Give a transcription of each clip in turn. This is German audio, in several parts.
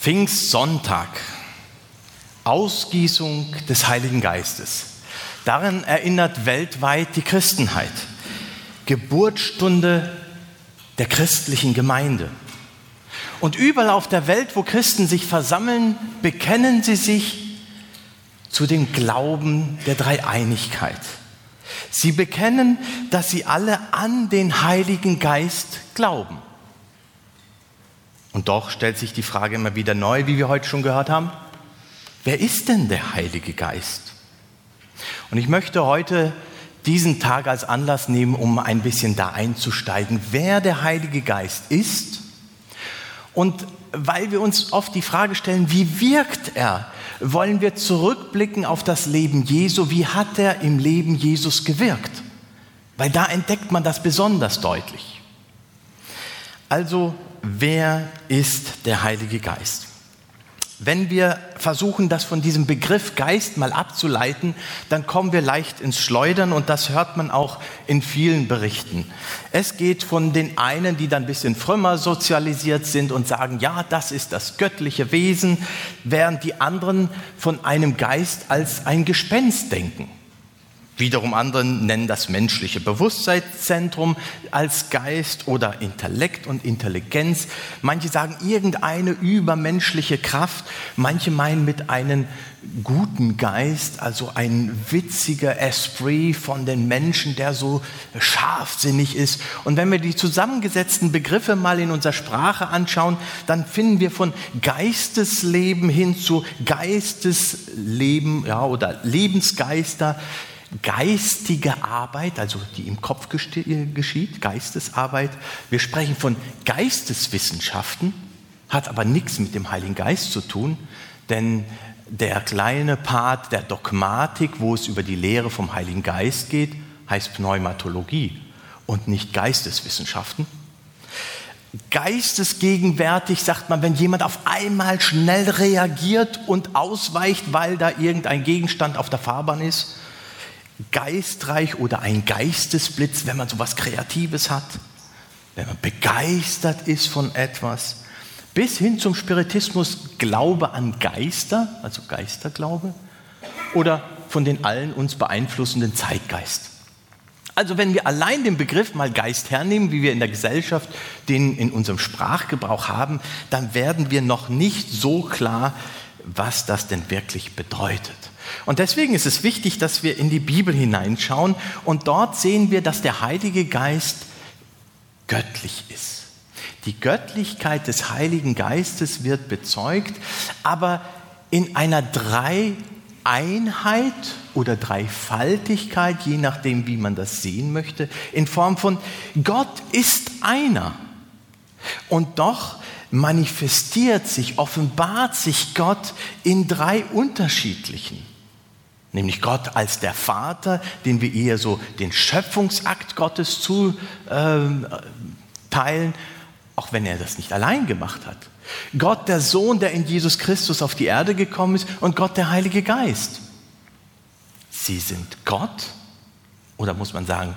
Pfingstsonntag, Ausgießung des Heiligen Geistes. Daran erinnert weltweit die Christenheit. Geburtsstunde der christlichen Gemeinde. Und überall auf der Welt, wo Christen sich versammeln, bekennen sie sich zu dem Glauben der Dreieinigkeit. Sie bekennen, dass sie alle an den Heiligen Geist glauben. Und doch stellt sich die Frage immer wieder neu, wie wir heute schon gehört haben, wer ist denn der Heilige Geist? Und ich möchte heute diesen Tag als Anlass nehmen, um ein bisschen da einzusteigen, wer der Heilige Geist ist und weil wir uns oft die Frage stellen, wie wirkt er, wollen wir zurückblicken auf das Leben Jesu, wie hat er im Leben Jesus gewirkt? Weil da entdeckt man das besonders deutlich. Also wer ist der Heilige Geist? Wenn wir versuchen, das von diesem Begriff Geist mal abzuleiten, dann kommen wir leicht ins Schleudern und das hört man auch in vielen Berichten. Es geht von den einen, die dann ein bisschen frömmer sozialisiert sind und sagen, ja, das ist das göttliche Wesen, während die anderen von einem Geist als ein Gespenst denken. Wiederum andere nennen das menschliche Bewusstseinszentrum als Geist oder Intellekt und Intelligenz. Manche sagen irgendeine übermenschliche Kraft. Manche meinen mit einem guten Geist, also ein witziger Esprit von den Menschen, der so scharfsinnig ist. Und wenn wir die zusammengesetzten Begriffe mal in unserer Sprache anschauen, dann finden wir von Geistesleben hin zu Geistesleben ja, oder Lebensgeister geistige Arbeit, also die im Kopf geschieht, Geistesarbeit. Wir sprechen von Geisteswissenschaften, hat aber nichts mit dem Heiligen Geist zu tun, denn der kleine Part der Dogmatik, wo es über die Lehre vom Heiligen Geist geht, heißt Pneumatologie und nicht Geisteswissenschaften. Geistesgegenwärtig sagt man, wenn jemand auf einmal schnell reagiert und ausweicht, weil da irgendein Gegenstand auf der Fahrbahn ist geistreich oder ein Geistesblitz, wenn man so was Kreatives hat, wenn man begeistert ist von etwas, bis hin zum Spiritismus Glaube an Geister, also Geisterglaube, oder von den allen uns beeinflussenden Zeitgeist. Also wenn wir allein den Begriff mal Geist hernehmen, wie wir in der Gesellschaft den in unserem Sprachgebrauch haben, dann werden wir noch nicht so klar, was das denn wirklich bedeutet. Und deswegen ist es wichtig, dass wir in die Bibel hineinschauen und dort sehen wir, dass der Heilige Geist göttlich ist. Die Göttlichkeit des Heiligen Geistes wird bezeugt, aber in einer Dreieinheit oder Dreifaltigkeit, je nachdem, wie man das sehen möchte, in Form von Gott ist einer. Und doch manifestiert sich, offenbart sich Gott in drei unterschiedlichen. Nämlich Gott als der Vater, den wir eher so den Schöpfungsakt Gottes zuteilen, ähm, auch wenn er das nicht allein gemacht hat. Gott der Sohn, der in Jesus Christus auf die Erde gekommen ist und Gott der Heilige Geist. Sie sind Gott oder muss man sagen,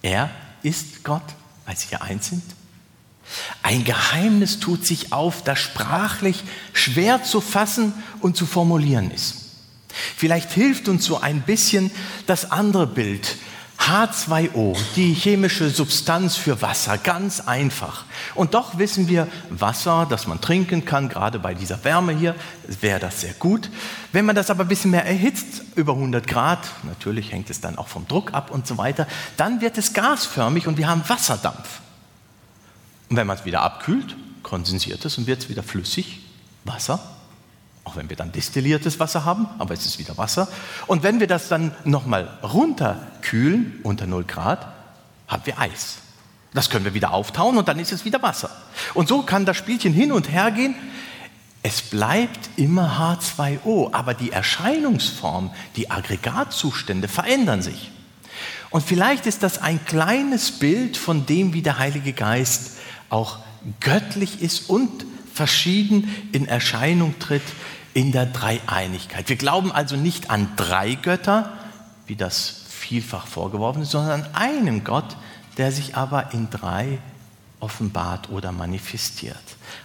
er ist Gott, weil sie ja eins sind? Ein Geheimnis tut sich auf, das sprachlich schwer zu fassen und zu formulieren ist. Vielleicht hilft uns so ein bisschen das andere Bild. H2O, die chemische Substanz für Wasser, ganz einfach. Und doch wissen wir, Wasser, das man trinken kann, gerade bei dieser Wärme hier, wäre das sehr gut. Wenn man das aber ein bisschen mehr erhitzt, über 100 Grad, natürlich hängt es dann auch vom Druck ab und so weiter, dann wird es gasförmig und wir haben Wasserdampf. Und wenn man es wieder abkühlt, kondensiert es und wird es wieder flüssig, Wasser auch wenn wir dann destilliertes Wasser haben, aber es ist wieder Wasser. Und wenn wir das dann nochmal runterkühlen, unter 0 Grad, haben wir Eis. Das können wir wieder auftauen und dann ist es wieder Wasser. Und so kann das Spielchen hin und her gehen. Es bleibt immer H2O, aber die Erscheinungsform, die Aggregatzustände verändern sich. Und vielleicht ist das ein kleines Bild von dem, wie der Heilige Geist auch göttlich ist und verschieden in Erscheinung tritt in der Dreieinigkeit. Wir glauben also nicht an drei Götter, wie das vielfach vorgeworfen ist, sondern an einen Gott, der sich aber in drei offenbart oder manifestiert.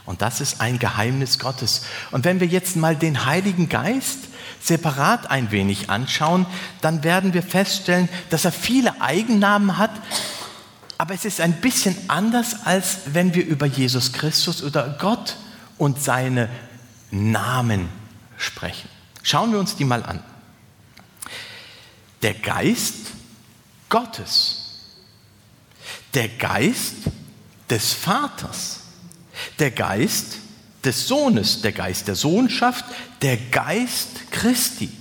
Und das ist ein Geheimnis Gottes. Und wenn wir jetzt mal den Heiligen Geist separat ein wenig anschauen, dann werden wir feststellen, dass er viele Eigennamen hat, aber es ist ein bisschen anders, als wenn wir über Jesus Christus oder Gott und seine Namen sprechen. Schauen wir uns die mal an. Der Geist Gottes, der Geist des Vaters, der Geist des Sohnes, der Geist der Sohnschaft, der Geist Christi.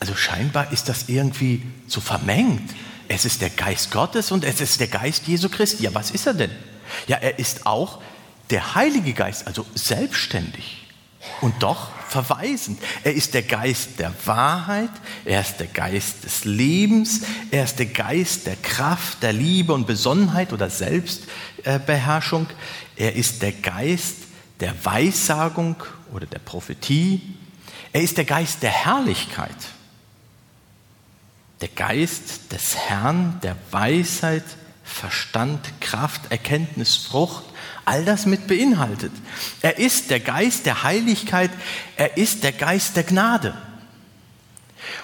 Also scheinbar ist das irgendwie so vermengt. Es ist der Geist Gottes und es ist der Geist Jesu Christi. Ja, was ist er denn? Ja, er ist auch der Heilige Geist, also selbstständig und doch verweisend. Er ist der Geist der Wahrheit, er ist der Geist des Lebens, er ist der Geist der Kraft, der Liebe und Besonnenheit oder Selbstbeherrschung. Er ist der Geist der Weissagung oder der Prophetie. Er ist der Geist der Herrlichkeit, der Geist des Herrn, der Weisheit, Verstand, Kraft, Erkenntnis, Frucht, all das mit beinhaltet. Er ist der Geist der Heiligkeit, er ist der Geist der Gnade.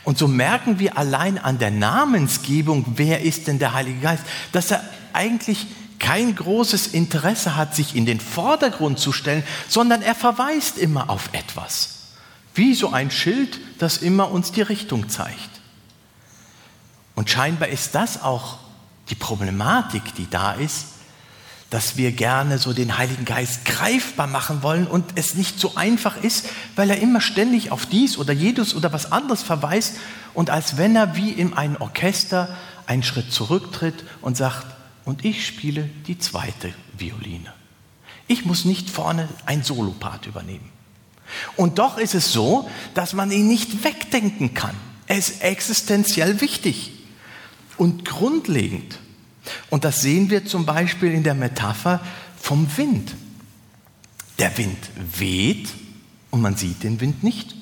Und so merken wir allein an der Namensgebung, wer ist denn der Heilige Geist, dass er eigentlich kein großes Interesse hat, sich in den Vordergrund zu stellen, sondern er verweist immer auf etwas. Wie so ein Schild, das immer uns die Richtung zeigt. Und scheinbar ist das auch die Problematik, die da ist, dass wir gerne so den Heiligen Geist greifbar machen wollen und es nicht so einfach ist, weil er immer ständig auf dies oder jedes oder was anderes verweist und als wenn er wie in einem Orchester einen Schritt zurücktritt und sagt, und ich spiele die zweite Violine. Ich muss nicht vorne ein Solopart übernehmen. Und doch ist es so, dass man ihn nicht wegdenken kann. Er ist existenziell wichtig und grundlegend. Und das sehen wir zum Beispiel in der Metapher vom Wind. Der Wind weht und man sieht den Wind nicht.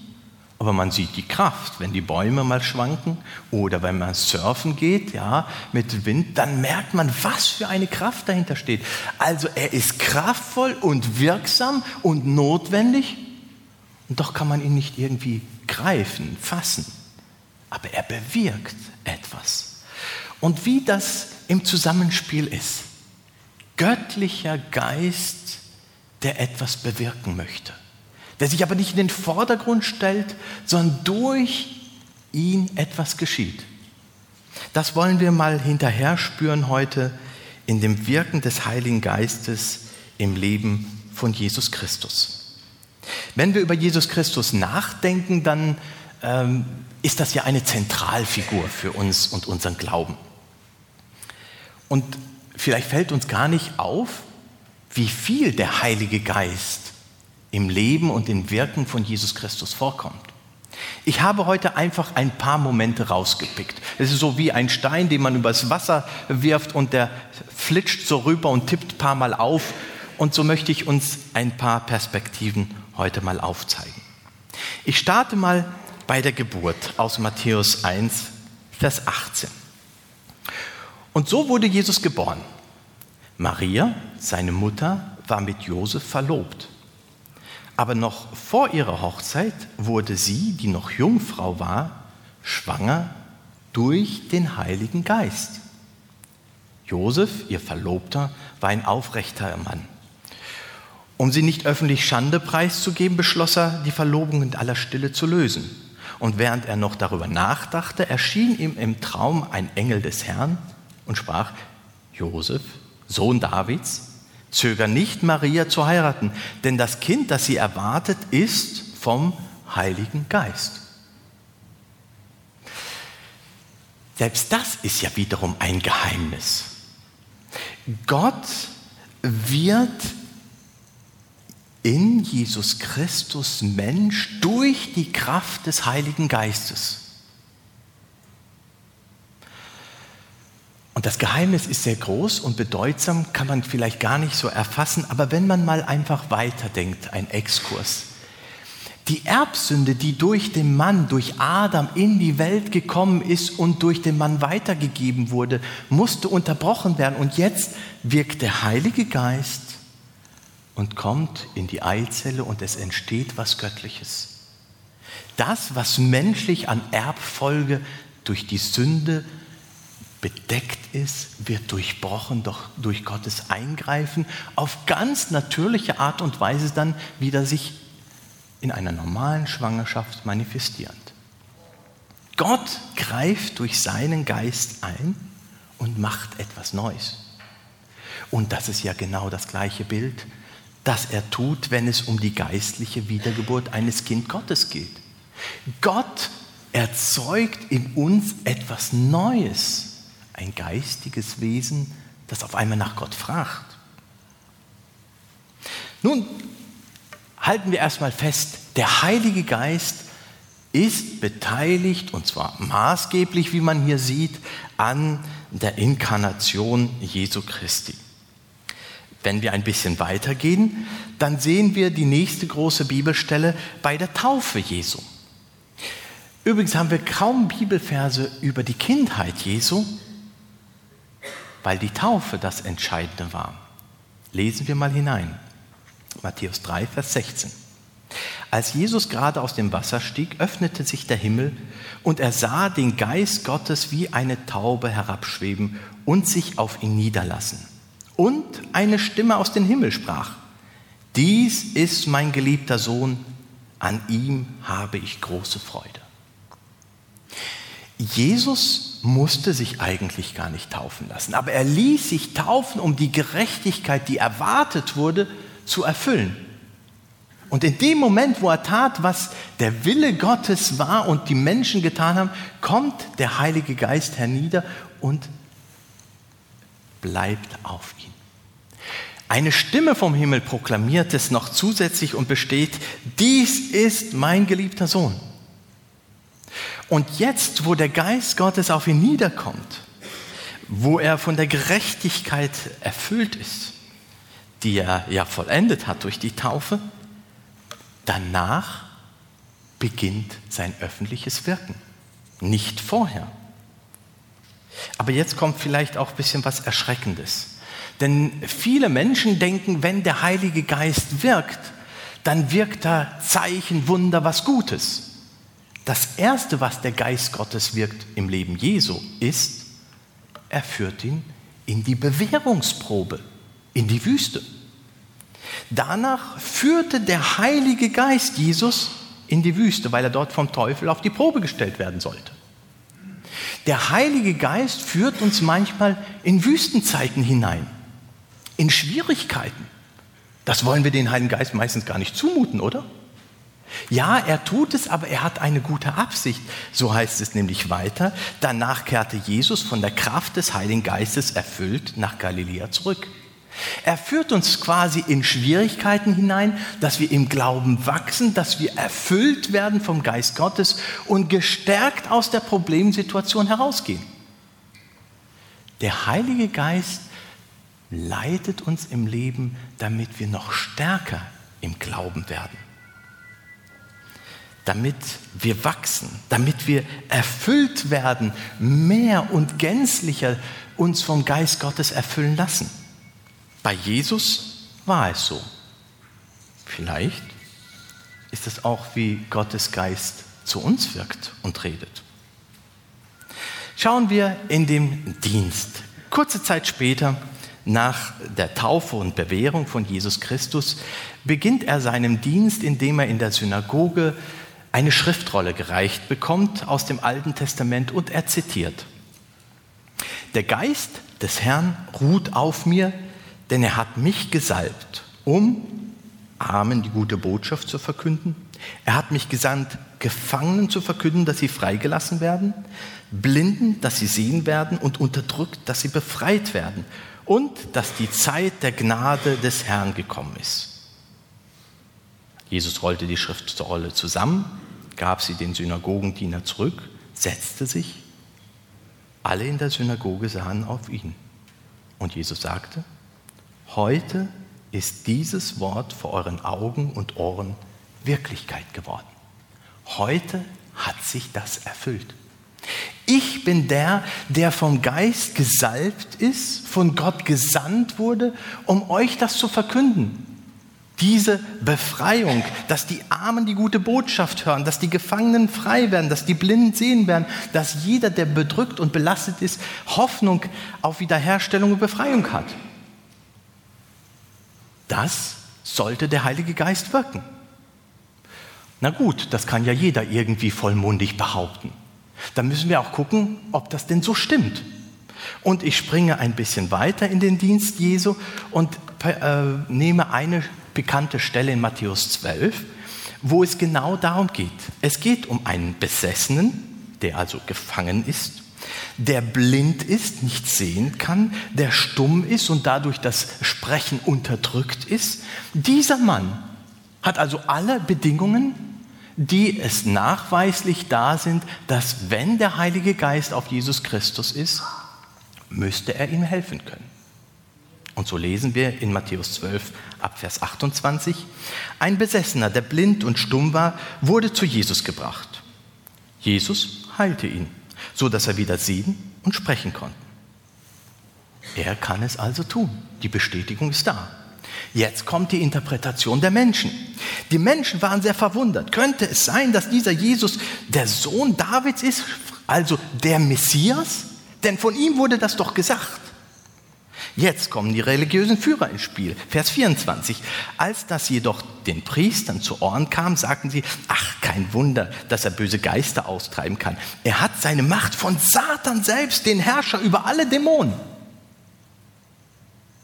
Aber man sieht die Kraft, wenn die Bäume mal schwanken oder wenn man surfen geht, ja, mit Wind, dann merkt man, was für eine Kraft dahinter steht. Also er ist kraftvoll und wirksam und notwendig und doch kann man ihn nicht irgendwie greifen, fassen. Aber er bewirkt etwas. Und wie das im Zusammenspiel ist. Göttlicher Geist, der etwas bewirken möchte, der sich aber nicht in den Vordergrund stellt, sondern durch ihn etwas geschieht. Das wollen wir mal hinterher spüren heute in dem Wirken des Heiligen Geistes im Leben von Jesus Christus. Wenn wir über Jesus Christus nachdenken, dann ähm, ist das ja eine Zentralfigur für uns und unseren Glauben. Und vielleicht fällt uns gar nicht auf, wie viel der Heilige Geist im Leben und im Wirken von Jesus Christus vorkommt. Ich habe heute einfach ein paar Momente rausgepickt. Es ist so wie ein Stein, den man übers Wasser wirft und der flitscht so rüber und tippt ein paar Mal auf. Und so möchte ich uns ein paar Perspektiven heute mal aufzeigen. Ich starte mal bei der Geburt aus Matthäus 1, Vers 18. Und so wurde Jesus geboren. Maria, seine Mutter, war mit Josef verlobt. Aber noch vor ihrer Hochzeit wurde sie, die noch Jungfrau war, schwanger durch den Heiligen Geist. Josef, ihr Verlobter, war ein aufrechter Mann. Um sie nicht öffentlich Schande preiszugeben, beschloss er, die Verlobung in aller Stille zu lösen. Und während er noch darüber nachdachte, erschien ihm im Traum ein Engel des Herrn, und sprach, Josef, Sohn Davids, zöger nicht, Maria zu heiraten, denn das Kind, das sie erwartet, ist vom Heiligen Geist. Selbst das ist ja wiederum ein Geheimnis. Gott wird in Jesus Christus Mensch durch die Kraft des Heiligen Geistes. Und das Geheimnis ist sehr groß und bedeutsam, kann man vielleicht gar nicht so erfassen, aber wenn man mal einfach weiterdenkt, ein Exkurs. Die Erbsünde, die durch den Mann, durch Adam in die Welt gekommen ist und durch den Mann weitergegeben wurde, musste unterbrochen werden. Und jetzt wirkt der Heilige Geist und kommt in die Eizelle und es entsteht was Göttliches. Das, was menschlich an Erbfolge durch die Sünde bedeckt ist, wird durchbrochen doch durch Gottes Eingreifen auf ganz natürliche Art und Weise dann wieder sich in einer normalen Schwangerschaft manifestierend. Gott greift durch seinen Geist ein und macht etwas Neues. Und das ist ja genau das gleiche Bild, das er tut, wenn es um die geistliche Wiedergeburt eines Kind Gottes geht. Gott erzeugt in uns etwas Neues ein geistiges Wesen, das auf einmal nach Gott fragt. Nun halten wir erstmal fest, der Heilige Geist ist beteiligt, und zwar maßgeblich, wie man hier sieht, an der Inkarnation Jesu Christi. Wenn wir ein bisschen weitergehen, dann sehen wir die nächste große Bibelstelle bei der Taufe Jesu. Übrigens haben wir kaum Bibelverse über die Kindheit Jesu, weil die Taufe das Entscheidende war. Lesen wir mal hinein. Matthäus 3, Vers 16. Als Jesus gerade aus dem Wasser stieg, öffnete sich der Himmel und er sah den Geist Gottes wie eine Taube herabschweben und sich auf ihn niederlassen. Und eine Stimme aus dem Himmel sprach, dies ist mein geliebter Sohn, an ihm habe ich große Freude. Jesus musste sich eigentlich gar nicht taufen lassen, aber er ließ sich taufen, um die Gerechtigkeit, die erwartet wurde, zu erfüllen. Und in dem Moment, wo er tat, was der Wille Gottes war und die Menschen getan haben, kommt der Heilige Geist hernieder und bleibt auf ihn. Eine Stimme vom Himmel proklamiert es noch zusätzlich und besteht, dies ist mein geliebter Sohn und jetzt, wo der Geist Gottes auf ihn niederkommt, wo er von der Gerechtigkeit erfüllt ist, die er ja vollendet hat durch die Taufe, danach beginnt sein öffentliches Wirken, nicht vorher. Aber jetzt kommt vielleicht auch ein bisschen was Erschreckendes. Denn viele Menschen denken, wenn der Heilige Geist wirkt, dann wirkt er Zeichen, Wunder, was Gutes. Das Erste, was der Geist Gottes wirkt im Leben Jesu, ist, er führt ihn in die Bewährungsprobe, in die Wüste. Danach führte der Heilige Geist Jesus in die Wüste, weil er dort vom Teufel auf die Probe gestellt werden sollte. Der Heilige Geist führt uns manchmal in Wüstenzeiten hinein, in Schwierigkeiten. Das wollen wir den Heiligen Geist meistens gar nicht zumuten, oder? Ja, er tut es, aber er hat eine gute Absicht. So heißt es nämlich weiter. Danach kehrte Jesus von der Kraft des Heiligen Geistes erfüllt nach Galiläa zurück. Er führt uns quasi in Schwierigkeiten hinein, dass wir im Glauben wachsen, dass wir erfüllt werden vom Geist Gottes und gestärkt aus der Problemsituation herausgehen. Der Heilige Geist leitet uns im Leben, damit wir noch stärker im Glauben werden damit wir wachsen, damit wir erfüllt werden, mehr und gänzlicher uns vom Geist Gottes erfüllen lassen. Bei Jesus war es so. Vielleicht ist es auch, wie Gottes Geist zu uns wirkt und redet. Schauen wir in dem Dienst. Kurze Zeit später, nach der Taufe und Bewährung von Jesus Christus, beginnt er seinen Dienst, indem er in der Synagoge eine Schriftrolle gereicht bekommt aus dem Alten Testament und er zitiert. Der Geist des Herrn ruht auf mir, denn er hat mich gesalbt, um Armen die gute Botschaft zu verkünden. Er hat mich gesandt, Gefangenen zu verkünden, dass sie freigelassen werden, Blinden, dass sie sehen werden und unterdrückt, dass sie befreit werden und dass die Zeit der Gnade des Herrn gekommen ist. Jesus rollte die Schriftrolle zusammen, gab sie den Synagogendiener zurück, setzte sich. Alle in der Synagoge sahen auf ihn. Und Jesus sagte, heute ist dieses Wort vor euren Augen und Ohren Wirklichkeit geworden. Heute hat sich das erfüllt. Ich bin der, der vom Geist gesalbt ist, von Gott gesandt wurde, um euch das zu verkünden. Diese Befreiung, dass die Armen die gute Botschaft hören, dass die Gefangenen frei werden, dass die Blinden sehen werden, dass jeder, der bedrückt und belastet ist, Hoffnung auf Wiederherstellung und Befreiung hat. Das sollte der Heilige Geist wirken. Na gut, das kann ja jeder irgendwie vollmundig behaupten. Da müssen wir auch gucken, ob das denn so stimmt. Und ich springe ein bisschen weiter in den Dienst Jesu und äh, nehme eine bekannte Stelle in Matthäus 12, wo es genau darum geht. Es geht um einen Besessenen, der also gefangen ist, der blind ist, nicht sehen kann, der stumm ist und dadurch das Sprechen unterdrückt ist. Dieser Mann hat also alle Bedingungen, die es nachweislich da sind, dass wenn der Heilige Geist auf Jesus Christus ist, müsste er ihm helfen können. Und so lesen wir in Matthäus 12 ab Vers 28, ein Besessener, der blind und stumm war, wurde zu Jesus gebracht. Jesus heilte ihn, so dass er wieder sehen und sprechen konnte. Er kann es also tun. Die Bestätigung ist da. Jetzt kommt die Interpretation der Menschen. Die Menschen waren sehr verwundert. Könnte es sein, dass dieser Jesus der Sohn Davids ist, also der Messias? Denn von ihm wurde das doch gesagt. Jetzt kommen die religiösen Führer ins Spiel. Vers 24. Als das jedoch den Priestern zu Ohren kam, sagten sie, ach, kein Wunder, dass er böse Geister austreiben kann. Er hat seine Macht von Satan selbst, den Herrscher über alle Dämonen.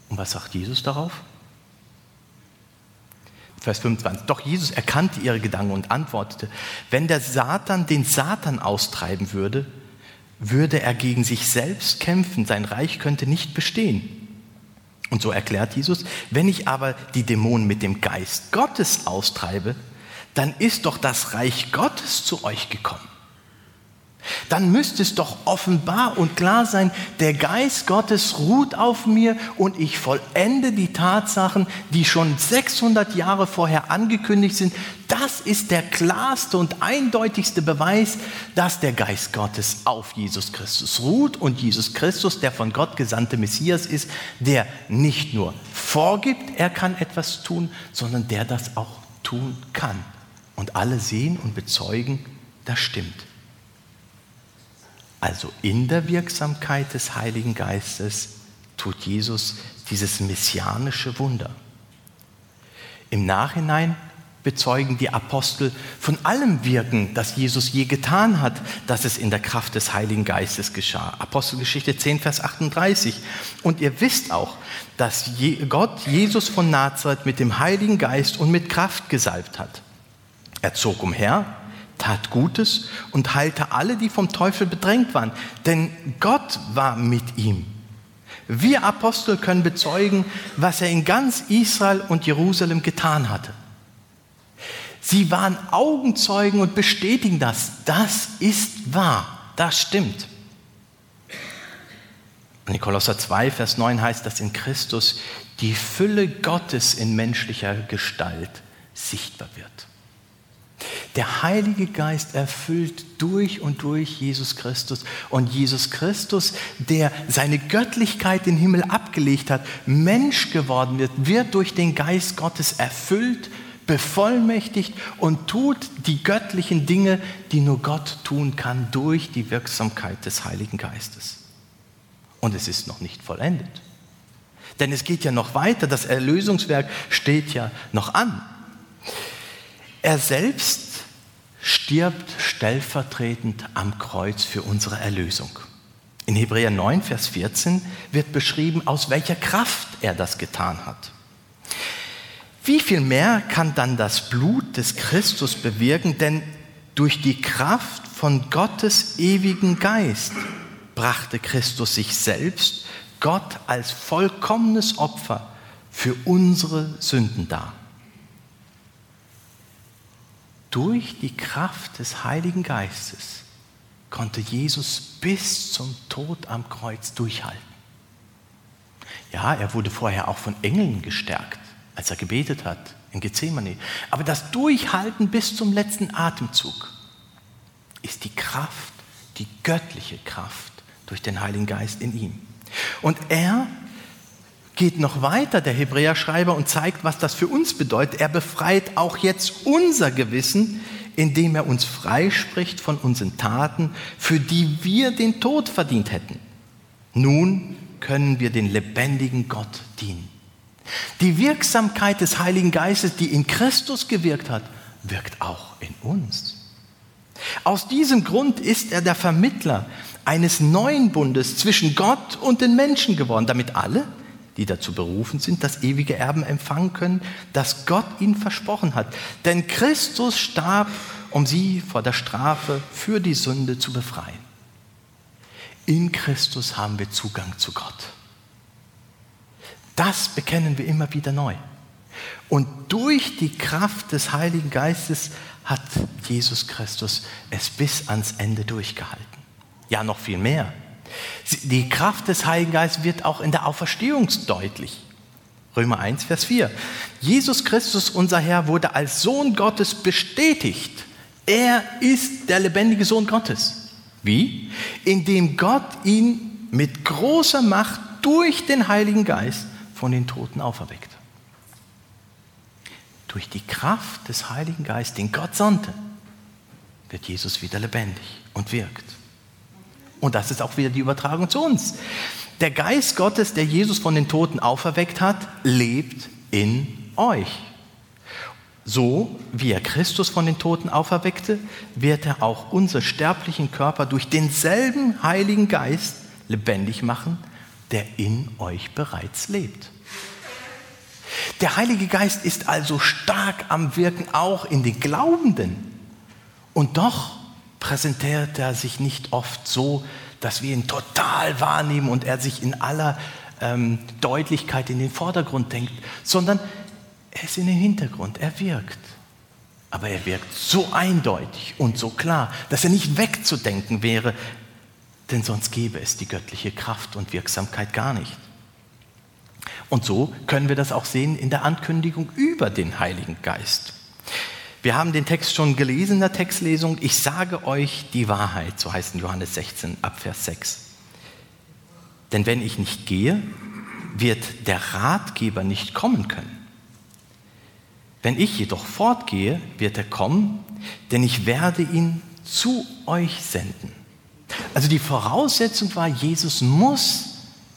Und was sagt Jesus darauf? Vers 25. Doch Jesus erkannte ihre Gedanken und antwortete, wenn der Satan den Satan austreiben würde, würde er gegen sich selbst kämpfen, sein Reich könnte nicht bestehen. Und so erklärt Jesus, wenn ich aber die Dämonen mit dem Geist Gottes austreibe, dann ist doch das Reich Gottes zu euch gekommen dann müsste es doch offenbar und klar sein, der Geist Gottes ruht auf mir und ich vollende die Tatsachen, die schon 600 Jahre vorher angekündigt sind. Das ist der klarste und eindeutigste Beweis, dass der Geist Gottes auf Jesus Christus ruht und Jesus Christus, der von Gott gesandte Messias ist, der nicht nur vorgibt, er kann etwas tun, sondern der das auch tun kann. Und alle sehen und bezeugen, das stimmt. Also in der Wirksamkeit des Heiligen Geistes tut Jesus dieses messianische Wunder. Im Nachhinein bezeugen die Apostel von allem Wirken, das Jesus je getan hat, dass es in der Kraft des Heiligen Geistes geschah. Apostelgeschichte 10, Vers 38. Und ihr wisst auch, dass Gott Jesus von Nazareth mit dem Heiligen Geist und mit Kraft gesalbt hat. Er zog umher tat Gutes und heilte alle, die vom Teufel bedrängt waren, denn Gott war mit ihm. Wir Apostel können bezeugen, was er in ganz Israel und Jerusalem getan hatte. Sie waren Augenzeugen und bestätigen das. Das ist wahr. Das stimmt. in Kolosser 2, Vers 9 heißt, dass in Christus die Fülle Gottes in menschlicher Gestalt sichtbar wird. Der Heilige Geist erfüllt durch und durch Jesus Christus. Und Jesus Christus, der seine Göttlichkeit den Himmel abgelegt hat, Mensch geworden wird, wird durch den Geist Gottes erfüllt, bevollmächtigt und tut die göttlichen Dinge, die nur Gott tun kann, durch die Wirksamkeit des Heiligen Geistes. Und es ist noch nicht vollendet. Denn es geht ja noch weiter, das Erlösungswerk steht ja noch an. Er selbst stirbt stellvertretend am Kreuz für unsere Erlösung. In Hebräer 9, Vers 14 wird beschrieben, aus welcher Kraft er das getan hat. Wie viel mehr kann dann das Blut des Christus bewirken, denn durch die Kraft von Gottes ewigen Geist brachte Christus sich selbst, Gott als vollkommenes Opfer für unsere Sünden dar durch die Kraft des Heiligen Geistes konnte Jesus bis zum Tod am Kreuz durchhalten. Ja, er wurde vorher auch von Engeln gestärkt, als er gebetet hat in Gethsemane. Aber das Durchhalten bis zum letzten Atemzug ist die Kraft, die göttliche Kraft durch den Heiligen Geist in ihm. Und er geht noch weiter, der Hebräerschreiber, und zeigt, was das für uns bedeutet. Er befreit auch jetzt unser Gewissen, indem er uns freispricht von unseren Taten, für die wir den Tod verdient hätten. Nun können wir den lebendigen Gott dienen. Die Wirksamkeit des Heiligen Geistes, die in Christus gewirkt hat, wirkt auch in uns. Aus diesem Grund ist er der Vermittler eines neuen Bundes zwischen Gott und den Menschen geworden, damit alle, die dazu berufen sind, das ewige Erben empfangen können, das Gott ihnen versprochen hat. Denn Christus starb, um sie vor der Strafe für die Sünde zu befreien. In Christus haben wir Zugang zu Gott. Das bekennen wir immer wieder neu. Und durch die Kraft des Heiligen Geistes hat Jesus Christus es bis ans Ende durchgehalten. Ja, noch viel mehr. Die Kraft des Heiligen Geistes wird auch in der Auferstehung deutlich. Römer 1, Vers 4. Jesus Christus, unser Herr, wurde als Sohn Gottes bestätigt. Er ist der lebendige Sohn Gottes. Wie? Indem Gott ihn mit großer Macht durch den Heiligen Geist von den Toten auferweckt. Durch die Kraft des Heiligen Geistes, den Gott sandte, wird Jesus wieder lebendig und wirkt. Und das ist auch wieder die Übertragung zu uns. Der Geist Gottes, der Jesus von den Toten auferweckt hat, lebt in euch. So wie er Christus von den Toten auferweckte, wird er auch unsere sterblichen Körper durch denselben Heiligen Geist lebendig machen, der in euch bereits lebt. Der Heilige Geist ist also stark am Wirken auch in den Glaubenden. Und doch präsentiert er sich nicht oft so, dass wir ihn total wahrnehmen und er sich in aller ähm, Deutlichkeit in den Vordergrund denkt, sondern er ist in den Hintergrund, er wirkt. Aber er wirkt so eindeutig und so klar, dass er nicht wegzudenken wäre, denn sonst gäbe es die göttliche Kraft und Wirksamkeit gar nicht. Und so können wir das auch sehen in der Ankündigung über den Heiligen Geist. Wir haben den Text schon gelesen in der Textlesung. Ich sage euch die Wahrheit, so heißt in Johannes 16 ab Vers 6. Denn wenn ich nicht gehe, wird der Ratgeber nicht kommen können. Wenn ich jedoch fortgehe, wird er kommen, denn ich werde ihn zu euch senden. Also die Voraussetzung war, Jesus muss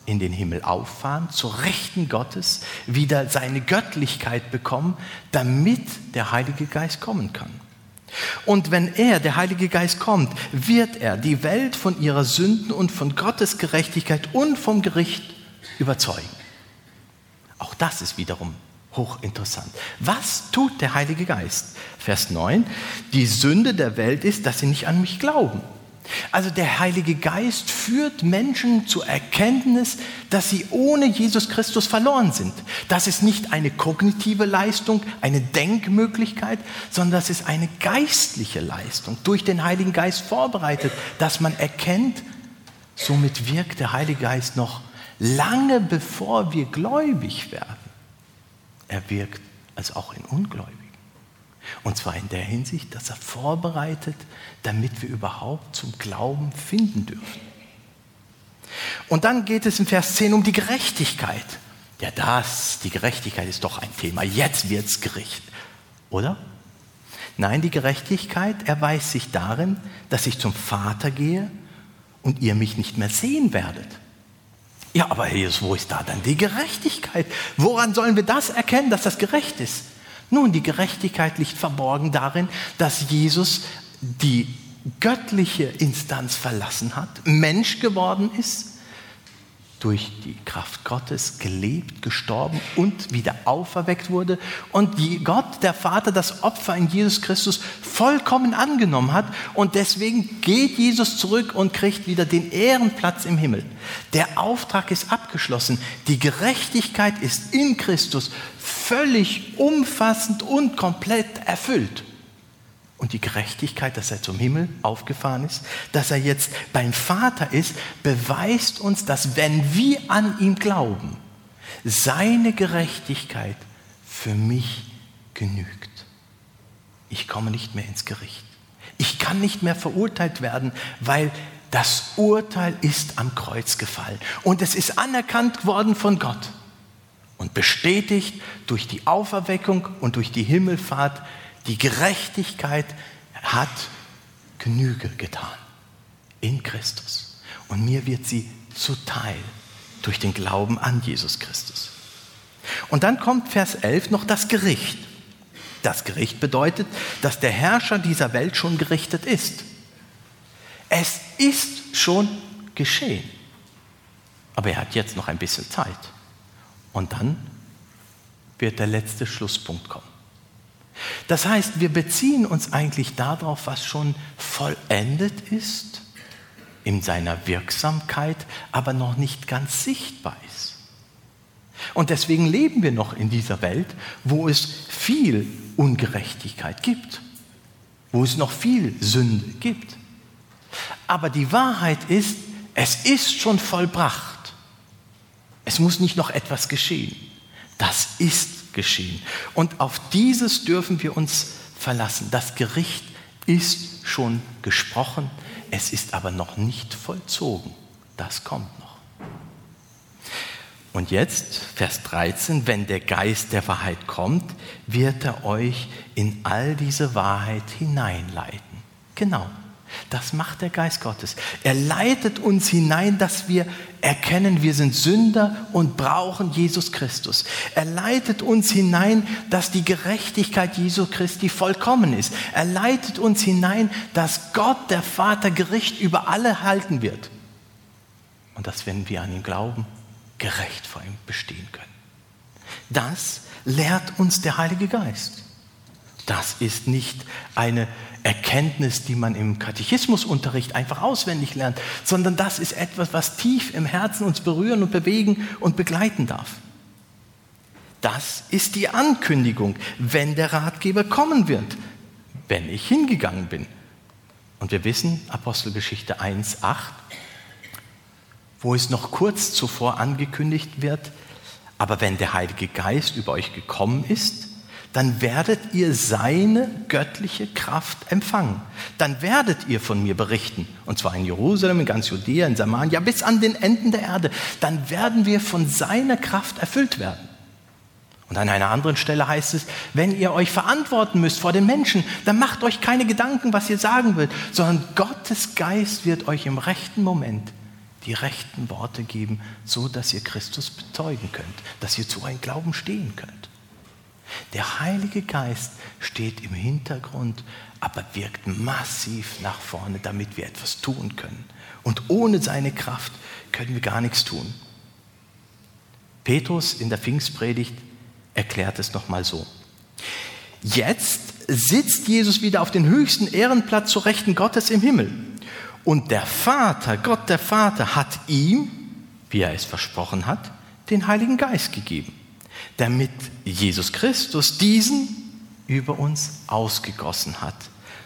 in den Himmel auffahren, zur Rechten Gottes, wieder seine Göttlichkeit bekommen, damit der Heilige Geist kommen kann. Und wenn er, der Heilige Geist, kommt, wird er die Welt von ihrer Sünden und von Gottes Gerechtigkeit und vom Gericht überzeugen. Auch das ist wiederum hochinteressant. Was tut der Heilige Geist? Vers 9. Die Sünde der Welt ist, dass sie nicht an mich glauben. Also der Heilige Geist führt Menschen zur Erkenntnis, dass sie ohne Jesus Christus verloren sind. Das ist nicht eine kognitive Leistung, eine Denkmöglichkeit, sondern das ist eine geistliche Leistung, durch den Heiligen Geist vorbereitet, dass man erkennt, somit wirkt der Heilige Geist noch lange bevor wir gläubig werden. Er wirkt als auch in Ungläubigen. Und zwar in der Hinsicht, dass er vorbereitet, damit wir überhaupt zum Glauben finden dürfen. Und dann geht es in Vers 10 um die Gerechtigkeit. Ja, das, die Gerechtigkeit ist doch ein Thema. Jetzt wird's Gericht. Oder? Nein, die Gerechtigkeit erweist sich darin, dass ich zum Vater gehe und ihr mich nicht mehr sehen werdet. Ja, aber Jesus, wo ist da dann die Gerechtigkeit? Woran sollen wir das erkennen, dass das gerecht ist? Nun, die Gerechtigkeit liegt verborgen darin, dass Jesus die göttliche Instanz verlassen hat, Mensch geworden ist, durch die Kraft Gottes gelebt, gestorben und wieder auferweckt wurde und Gott, der Vater, das Opfer in Jesus Christus vollkommen angenommen hat und deswegen geht Jesus zurück und kriegt wieder den Ehrenplatz im Himmel. Der Auftrag ist abgeschlossen. Die Gerechtigkeit ist in Christus völlig umfassend und komplett erfüllt. Und die Gerechtigkeit, dass er zum Himmel aufgefahren ist, dass er jetzt beim Vater ist, beweist uns, dass wenn wir an ihn glauben, seine Gerechtigkeit für mich genügt. Ich komme nicht mehr ins Gericht. Ich kann nicht mehr verurteilt werden, weil Das Urteil ist am Kreuz gefallen und es ist anerkannt worden von Gott und bestätigt durch die Auferweckung und durch die Himmelfahrt, die Gerechtigkeit hat Genüge getan in Christus. Und mir wird sie zuteil durch den Glauben an Jesus Christus. Und dann kommt Vers 11 noch das Gericht. Das Gericht bedeutet, dass der Herrscher dieser Welt schon gerichtet ist. Es ist schon geschehen. Aber er hat jetzt noch ein bisschen Zeit. Und dann wird der letzte Schlusspunkt kommen. Das heißt, wir beziehen uns eigentlich darauf, was schon vollendet ist, in seiner Wirksamkeit, aber noch nicht ganz sichtbar ist. Und deswegen leben wir noch in dieser Welt, wo es viel Ungerechtigkeit gibt, wo es noch viel Sünde gibt. Aber die Wahrheit ist, es ist schon vollbracht. Es muss nicht noch etwas geschehen. Das ist geschehen. Und auf dieses dürfen wir uns verlassen. Das Gericht ist schon gesprochen, es ist aber noch nicht vollzogen. Das kommt noch. Und jetzt, Vers 13, wenn der Geist der Wahrheit kommt, wird er euch in all diese Wahrheit hineinleiten. Genau, das macht der Geist Gottes. Er leitet uns hinein, dass wir erkennen, wir sind Sünder und brauchen Jesus Christus. Er leitet uns hinein, dass die Gerechtigkeit Jesu Christi vollkommen ist. Er leitet uns hinein, dass Gott, der Vater, Gericht über alle halten wird. Und dass, wenn wir an ihn glauben, gerecht vor ihm bestehen können. Das lehrt uns der Heilige Geist. Das ist nicht eine Erkenntnis, die man im Katechismusunterricht einfach auswendig lernt, sondern das ist etwas, was tief im Herzen uns berühren und bewegen und begleiten darf. Das ist die Ankündigung, wenn der Ratgeber kommen wird, wenn ich hingegangen bin. Und wir wissen, Apostelgeschichte 1.8, wo es noch kurz zuvor angekündigt wird, aber wenn der Heilige Geist über euch gekommen ist, dann werdet ihr seine göttliche Kraft empfangen. Dann werdet ihr von mir berichten, und zwar in Jerusalem, in ganz Judäa, in Samarien, ja bis an den Enden der Erde. Dann werden wir von seiner Kraft erfüllt werden. Und an einer anderen Stelle heißt es, wenn ihr euch verantworten müsst vor den Menschen, dann macht euch keine Gedanken, was ihr sagen wollt, sondern Gottes Geist wird euch im rechten Moment die rechten Worte geben, so dass ihr Christus bezeugen könnt, dass ihr zu eurem Glauben stehen könnt. Der Heilige Geist steht im Hintergrund, aber wirkt massiv nach vorne, damit wir etwas tun können. Und ohne seine Kraft können wir gar nichts tun. Petrus in der Pfingstpredigt erklärt es nochmal so. Jetzt sitzt Jesus wieder auf den höchsten Ehrenplatz zur Rechten Gottes im Himmel. Und der Vater, Gott der Vater, hat ihm, wie er es versprochen hat, den Heiligen Geist gegeben damit Jesus Christus diesen über uns ausgegossen hat.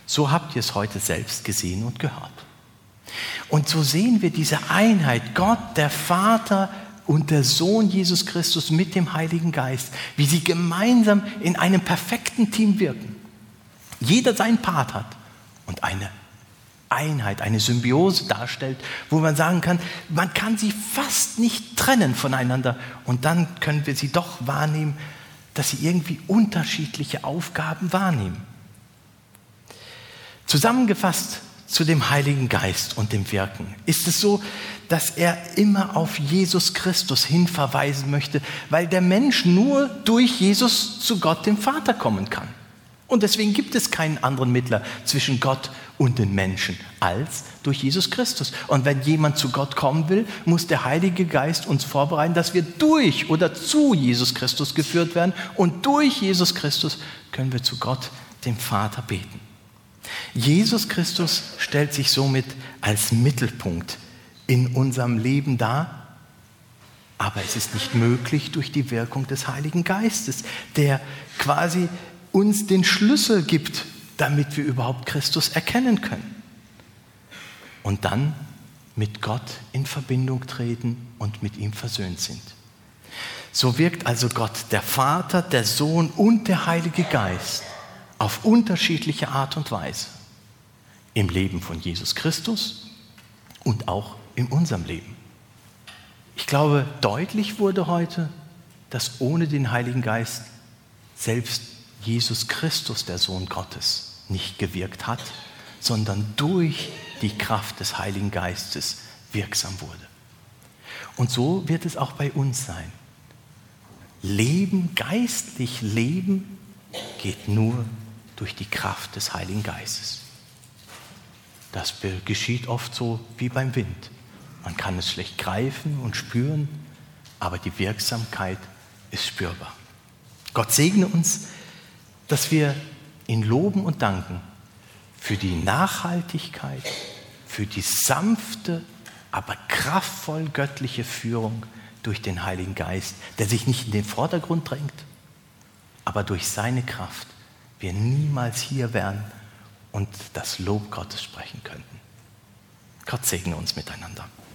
So habt ihr es heute selbst gesehen und gehört. Und so sehen wir diese Einheit, Gott, der Vater und der Sohn Jesus Christus mit dem Heiligen Geist, wie sie gemeinsam in einem perfekten Team wirken. Jeder seinen Part hat und eine Einheit, eine Symbiose darstellt, wo man sagen kann, man kann sie fast nicht trennen voneinander und dann können wir sie doch wahrnehmen, dass sie irgendwie unterschiedliche Aufgaben wahrnehmen. Zusammengefasst zu dem Heiligen Geist und dem Wirken ist es so, dass er immer auf Jesus Christus hinverweisen möchte, weil der Mensch nur durch Jesus zu Gott, dem Vater, kommen kann. Und deswegen gibt es keinen anderen Mittler zwischen Gott und den Menschen als durch Jesus Christus. Und wenn jemand zu Gott kommen will, muss der Heilige Geist uns vorbereiten, dass wir durch oder zu Jesus Christus geführt werden. Und durch Jesus Christus können wir zu Gott, dem Vater, beten. Jesus Christus stellt sich somit als Mittelpunkt in unserem Leben dar. Aber es ist nicht möglich durch die Wirkung des Heiligen Geistes, der quasi uns den Schlüssel gibt, damit wir überhaupt Christus erkennen können. Und dann mit Gott in Verbindung treten und mit ihm versöhnt sind. So wirkt also Gott, der Vater, der Sohn und der Heilige Geist auf unterschiedliche Art und Weise im Leben von Jesus Christus und auch in unserem Leben. Ich glaube, deutlich wurde heute, dass ohne den Heiligen Geist selbst Jesus Christus, der Sohn Gottes, nicht gewirkt hat, sondern durch die Kraft des Heiligen Geistes wirksam wurde. Und so wird es auch bei uns sein. Leben, geistlich Leben, geht nur durch die Kraft des Heiligen Geistes. Das geschieht oft so wie beim Wind. Man kann es schlecht greifen und spüren, aber die Wirksamkeit ist spürbar. Gott segne uns, dass wir ihn loben und danken für die Nachhaltigkeit, für die sanfte, aber kraftvoll göttliche Führung durch den Heiligen Geist, der sich nicht in den Vordergrund drängt, aber durch seine Kraft wir niemals hier wären und das Lob Gottes sprechen könnten. Gott segne uns miteinander.